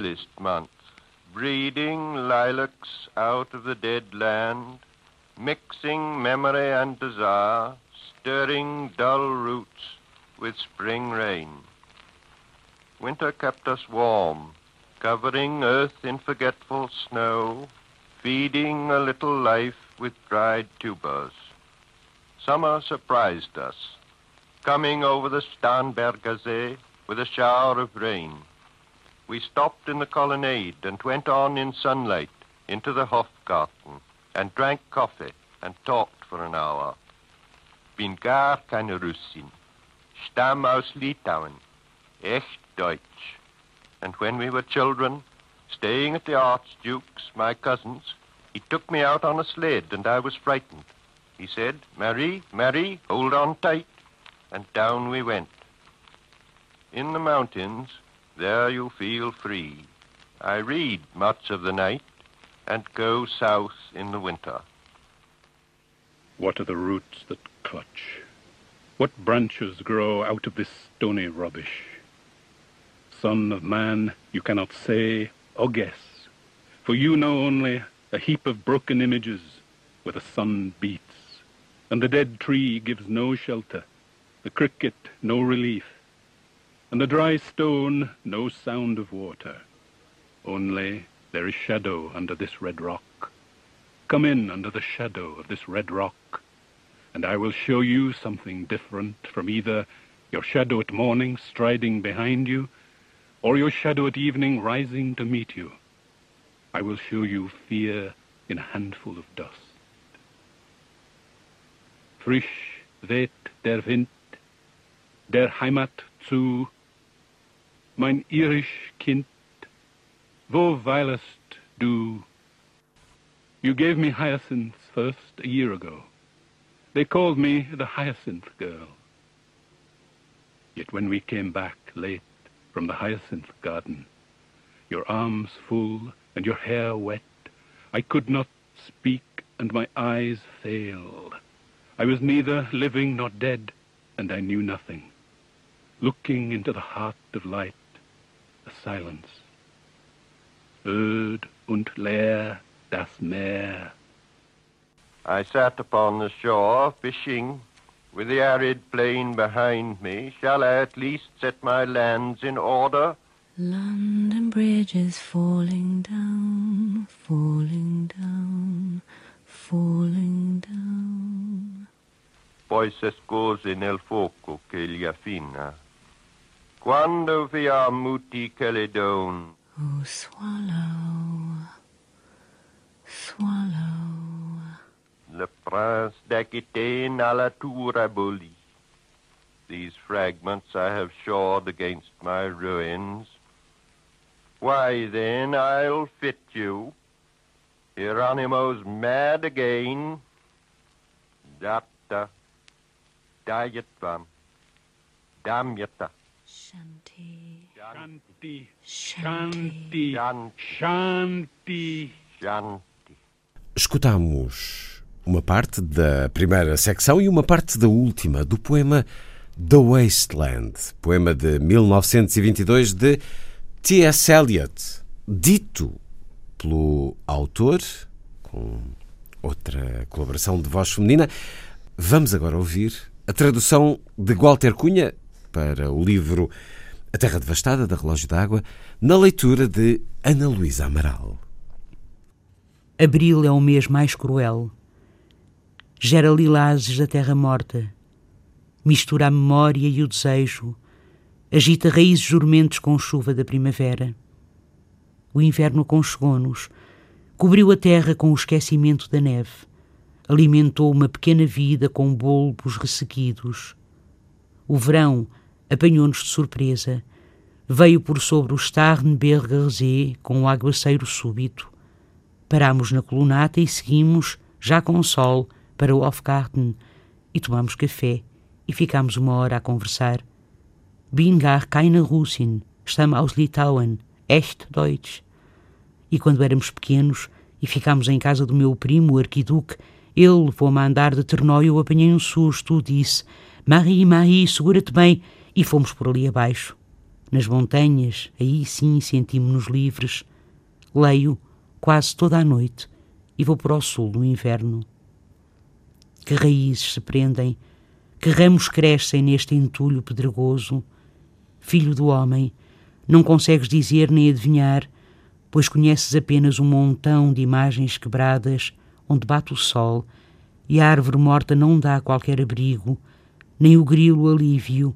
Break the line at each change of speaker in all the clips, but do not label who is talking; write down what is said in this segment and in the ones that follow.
Cruelest month, breeding lilacs out of the dead land, mixing memory and desire, stirring dull roots with spring rain. Winter kept us warm, covering earth in forgetful snow, feeding a little life with dried tubers. Summer surprised us, coming over the Starnberger See with a shower of rain. We stopped in the colonnade and went on in sunlight into the Hofgarten and drank coffee and talked for an hour. Bin gar keine Russin. Stamm aus Litauen. Echt Deutsch. And when we were children, staying at the Archduke's, my cousin's, he took me out on a sled and I was frightened. He said, Marie, Marie, hold on tight. And down we went. In the mountains, there you feel free. I read much of the night and go south in the winter.
What are the roots that clutch? What branches grow out of this stony rubbish? Son of man, you cannot say or guess, for you know only a heap of broken images where the sun beats, and the dead tree gives no shelter, the cricket no relief, and the dry stone no sound of water. Only there is shadow under this red rock. Come in under the shadow of this red rock, and I will show you something different from either your shadow at morning striding behind you, or your shadow at evening rising to meet you. I will show you fear in a handful of dust. Frisch weht der Wind, der Heimat zu, mein irisch Kind, wo weilest du? You gave me hyacinths first a year ago. They called me the hyacinth girl. Yet when we came back late from the hyacinth garden, your arms full and your hair wet, I could not speak and my eyes failed. I was neither living nor dead, and I knew nothing. Looking into the heart of light, silence. Öd und leer das Meer.
I sat upon the shore fishing, with the arid plain behind me. Shall I at least set my lands in order?
London Bridge is falling down, falling down, falling down.
Poi s'escose nel fuoco che gli affina. Quando via muti che le don,
Oh, swallow, swallow.
le prince d'Aquitaine à la tour abolie. These fragments I have shored against my ruins. Why then I'll fit you. Hieronymo's mad again. Datta, dayatvam, damyata,
Shanti,
Shanti,
shanti.
Shanti, Shanti.
shanti.
Escutamos uma parte da primeira secção e uma parte da última do poema The Wasteland, poema de 1922 de T.S. Eliot, dito pelo autor, com outra colaboração de voz feminina. Vamos agora ouvir a tradução de Walter Cunha para o livro A Terra Devastada, da Relógio d'Água, na leitura de Ana Luísa Amaral.
Abril é o mês mais cruel. Gera lilazes da terra morta. Mistura a memória e o desejo. Agita raízes dormentes com chuva da primavera. O inverno aconchegou-nos, Cobriu a terra com o esquecimento da neve. Alimentou uma pequena vida com bulbos ressequidos. O verão apanhou-nos de surpresa. Veio por sobre o Starnbergersee com um aguaceiro súbito. Parámos na colunata e seguimos, já com o sol, para o Hofgarten e tomamos café e ficámos uma hora a conversar. Bin gar keine Russin, stamme aus Litauen, echt Deutsch. E quando éramos pequenos e ficámos em casa do meu primo, o arquiduque, ele levou-me a andar de ternó e eu apanhei um susto, disse Marie, Marie, segura-te bem, e fomos por ali abaixo. Nas montanhas, aí sim sentimos-nos livres. Leio quase toda a noite e vou para o sul no inverno. Que raízes se prendem, que ramos crescem neste entulho pedregoso. Filho do homem, não consegues dizer nem adivinhar, pois conheces apenas um montão de imagens quebradas onde bate o sol e a árvore morta não dá qualquer abrigo, nem o grilo alívio,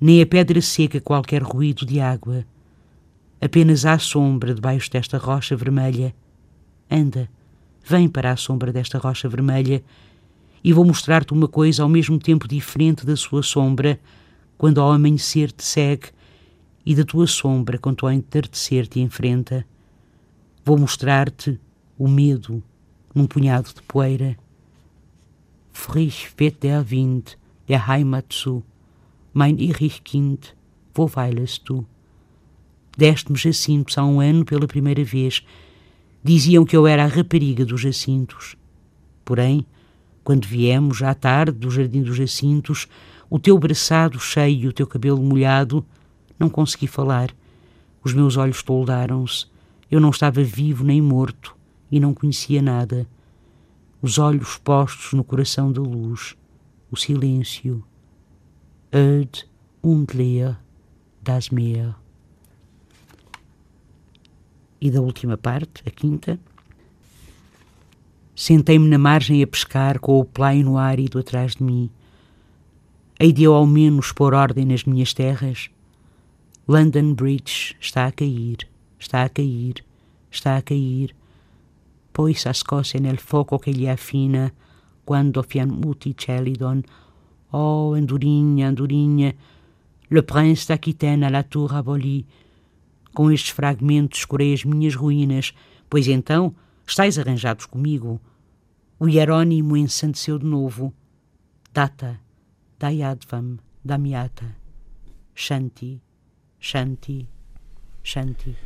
nem a pedra seca qualquer ruído de água. Apenas há sombra debaixo desta rocha vermelha. Anda, vem para a sombra desta rocha vermelha e vou mostrar-te uma coisa ao mesmo tempo diferente da sua sombra, quando ao amanhecer te segue, e da tua sombra quando ao entardecer te enfrenta. Vou mostrar-te o medo num punhado de poeira. Frisch weht der Wind der Heimat zu, mein irrig Kind, wo weilest du? Deste-me Jacintos há um ano pela primeira vez. Diziam que eu era a rapariga dos Jacintos. Porém, quando viemos à tarde do Jardim dos Jacintos, o teu braçado cheio e o teu cabelo molhado, não consegui falar. Os meus olhos toldaram-se. Eu não estava vivo nem morto e não conhecia nada. Os olhos postos no coração da luz, o silêncio. Öd und leer das Meer. E da última parte, a quinta. Sentei-me na margem a pescar com o plaino árido atrás de mim. Hei de eu ao menos pôr ordem nas minhas terras. London Bridge está a cair, está a cair, está a cair. Pois as cose nel foco que lhe afina, quando fiammuti celidon. Oh, andorinha, andorinha, le prince d'Aquitaine à la tour abolie. Com estes fragmentos escurei as minhas ruínas, pois então estáis arranjados comigo. O Hierônimo ensandeceu de novo. Data, Dayadvam, Damiata, Shanti, Shanti, Shanti.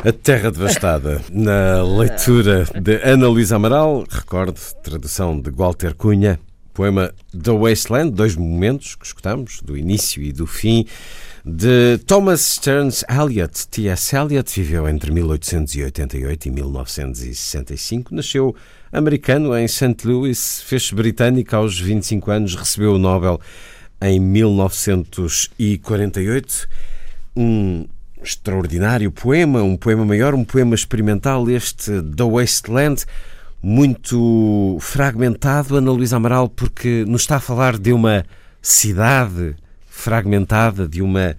A Terra Devastada, na leitura de Ana Luísa Amaral, recordo, tradução de Walter Cunha, poema The Wasteland, dois momentos que escutamos, do início e do fim, de Thomas Stearns Eliot. T.S. Eliot viveu entre 1888 e 1965, nasceu americano em St. Louis, fez-se britânico aos 25 anos, recebeu o Nobel em 1948. Um extraordinário poema, um poema maior, um poema experimental, este The Wasteland, muito fragmentado, Ana Luísa Amaral, porque nos está a falar de uma cidade fragmentada, de uma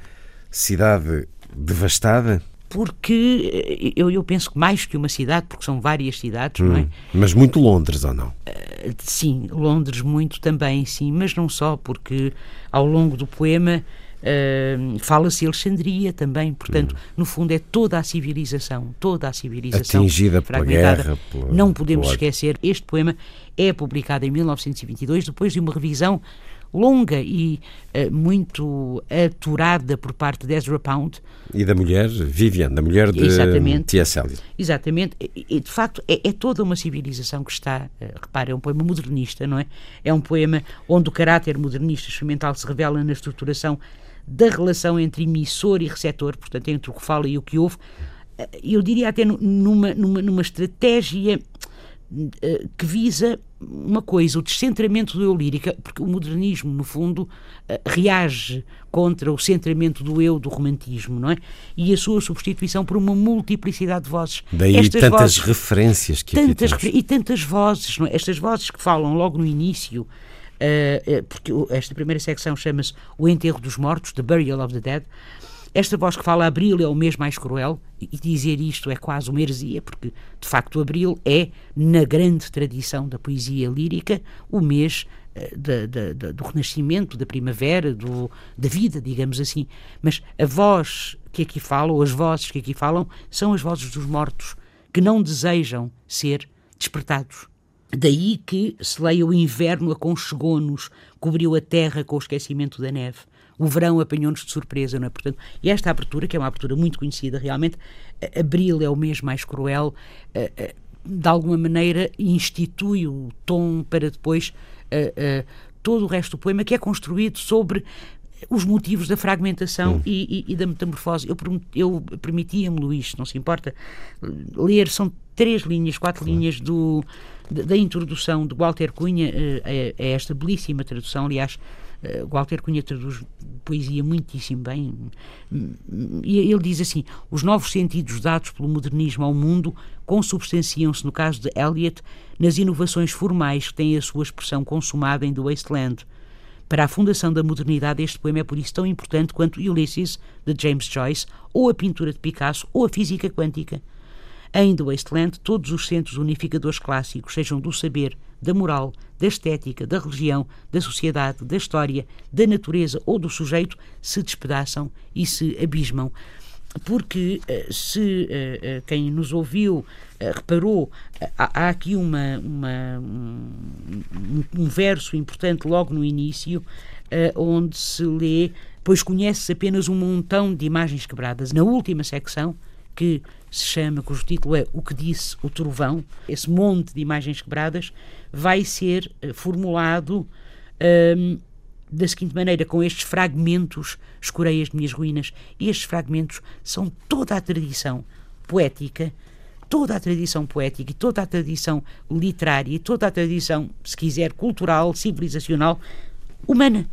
cidade devastada?
Porque eu, eu penso que mais que uma cidade, porque são várias cidades, hum, não é?
Mas muito Londres, ou não?
Uh, sim, Londres muito também, sim, mas não só, porque ao longo do poema Uh, Fala-se Alexandria também, portanto, hum. no fundo é toda a civilização, toda a civilização
atingida pela guerra.
Pela, Não podemos pela... esquecer, este poema é publicado em 1922, depois de uma revisão longa e uh, muito aturada por parte de Ezra Pound.
E da mulher Vivian, da mulher de T.S. Eliot.
Exatamente. E, de facto, é, é, toda uma civilização que está, uh, repara, é um poema modernista, não é? É um poema onde o caráter modernista experimental se revela na estruturação da relação entre emissor e receptor, portanto, entre o que fala e o que ouve, eh, eu diria até numa, numa, numa estratégia eh, que visa uma coisa, o descentramento do eu lírica, porque o modernismo, no fundo, eh, reage contra o centramento do eu do romantismo, não é? E a sua substituição por uma multiplicidade de vozes.
Daí Estas tantas vozes, referências que
tantas,
aqui
temos. E tantas vozes, não é? Estas vozes que falam logo no início, Uh, porque esta primeira secção chama-se O Enterro dos Mortos, The Burial of the Dead, Esta voz que fala Abril é o mês mais cruel, e dizer isto é quase uma heresia, porque de facto Abril é, na grande tradição da poesia lírica, o mês eh, do renascimento, da primavera, do- da vida, digamos assim. Mas a voz que aqui fala, ou as vozes que aqui falam, são as vozes dos mortos, que não desejam ser despertados. Daí que se leia o inverno aconchegou-nos, cobriu a terra com o esquecimento da neve. O verão apanhou-nos de surpresa, não é? Portanto, e esta abertura, que é uma abertura muito conhecida realmente, abril é o mês mais cruel, de alguma maneira institui o tom para depois todo o resto do poema, que é construído sobre os motivos da fragmentação e, e- e da metamorfose. Eu, eu permitia-me, Luís, não se importa, ler, são três linhas, quatro linhas do, da, introdução de Walter Cunha eh, a, a esta belíssima tradução. Aliás, eh, Walter Cunha traduz poesia muitíssimo bem. E ele diz assim: os novos sentidos dados pelo modernismo ao mundo consubstanciam-se, no caso de Eliot, nas inovações formais que têm a sua expressão consumada em The Wasteland. Para a fundação da modernidade, este poema é por isso tão importante quanto Ulysses, de James Joyce, ou a pintura de Picasso, ou a física quântica. Em The Wasteland, todos os centros unificadores clássicos, sejam do saber, da moral, da estética, da religião, da sociedade, da história, da natureza ou do sujeito, se despedaçam e se abismam. Porque eh, se eh, eh, quem nos ouviu reparou, há, aqui uma, uma- um, um- verso importante logo no início, onde se lê, pois conhece apenas um montão de imagens quebradas. Na última secção, que se chama, cujo título é O que disse o trovão, esse monte de imagens quebradas vai ser eh, formulado hum, da seguinte maneira, com estes fragmentos, escurei as minhas ruínas. E estes fragmentos são toda a tradição poética, toda a tradição poética e toda a tradição literária e toda a tradição, se quiser, cultural, civilizacional, humana.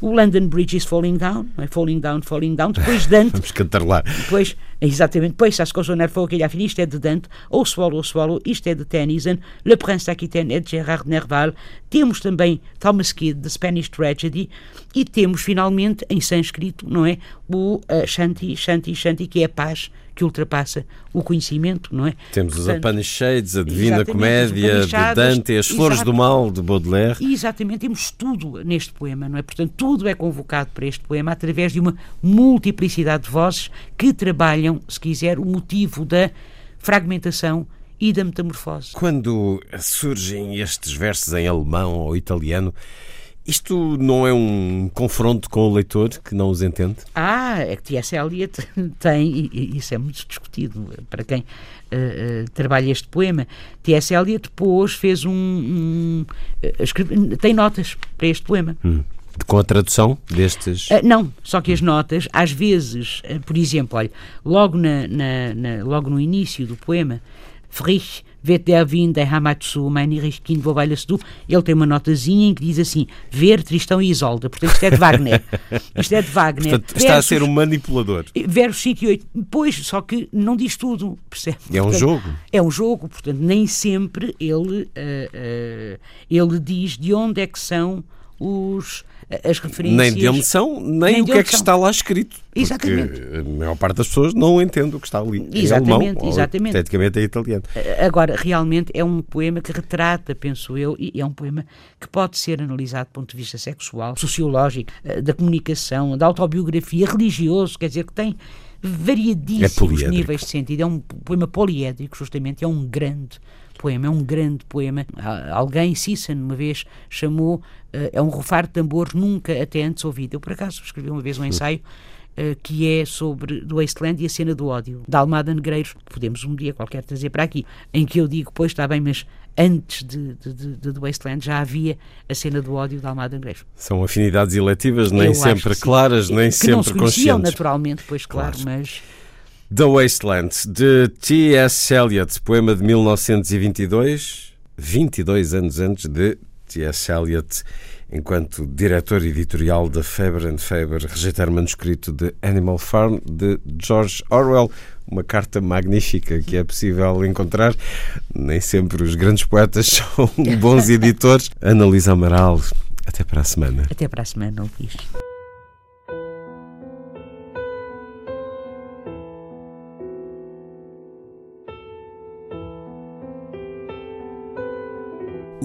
O London Bridge is falling down, é? falling down, falling down. Depois Dante
Vamos cantar lá.
Depois, exatamente, depois ça se consonne faut qu'il a fini, isto é de Dante, ou Swallow, Swallow, isto é de Tennyson, Le Prince d'Aquitaine é de Gerard Nerval, temos também Thomas Kidd, The Spanish Tragedy, e temos finalmente, em sânscrito, não é, o uh, Shanti, Shanti, Shanti, que é a paz que ultrapassa o conhecimento, não é?
Temos os
Portanto,
Upanishads, a Divina Comédia
os
de Dante, as Flores do Mal de Baudelaire.
E exatamente, temos tudo neste poema, não é? Portanto, tudo é convocado para este poema através de uma multiplicidade de vozes que trabalham, se quiser, o motivo da fragmentação e da metamorfose.
Quando surgem estes versos em alemão ou italiano, isto não é um confronto com o leitor que não os entende?
Ah, é que T.S. Eliot tem, e- isso é muito discutido para quem eh, eh, trabalha este poema. T.S. Eliot depois fez um. um, eh, escreve- tem notas para este poema.
Com a tradução destes.
Ah, não, só que as notas, às vezes, ah, por exemplo, olha, logo, na, na- na- logo no início do poema, Frisch wird der Wind der Hamatsu, mein Kind wo weiles du, ele tem uma notazinha em que diz assim, ver Tristão e Isolda, portanto isto é de Wagner. Isto é de Wagner.
Portanto, está a ser um manipulador.
Versos 5 e 8. Pois, só que não diz tudo, percebe?
É um
Portanto,
jogo.
É um jogo, portanto, nem sempre ele, ah, ah, ele diz de onde é que são os, as referências.
Nem de onde são, nem,
Nem
o que é que está lá escrito.
Exatamente.
a maior parte das pessoas não entende o que está ali.
Exatamente,
alemão, ou
exatamente.
Teoricamente é italiano.
Agora, realmente é um poema que retrata, penso eu, e é um poema que pode ser analisado do ponto de vista sexual, sociológico, eh, da comunicação, da autobiografia, religioso, quer dizer, que tem
É
variedíssimos
poliédrico.
níveis de sentido. É um poema poliédrico, justamente, é um grande poema, é um grande poema. Alguém, Cicero, uma vez chamou, eh, é um rufar de tambor nunca até antes ouvido. Eu, por acaso, escrevi uma vez um ensaio eh, que é sobre do Wasteland e a cena do ódio, da Almada Negreiros, podemos um dia qualquer trazer para aqui, em que eu digo, pois está bem, mas antes de, de, de, do Wasteland já havia a cena do ódio da Almada Negreiros.
São afinidades eletivas, nem
Eu
sempre claras, nem
que
sempre
não se conheciam
conscientes.
naturalmente, pois claro,
Claro.
mas
The Wasteland, de T.S. Eliot, poema de 1922, 22 anos antes de T.S. Eliot, enquanto diretor editorial da Faber and Faber, rejeitar o manuscrito de Animal Farm de George Orwell, uma carta magnífica que é possível encontrar. Nem sempre os grandes poetas são bons editores. Ana Luísa Amaral, até para a semana.
até para a semana, Luís.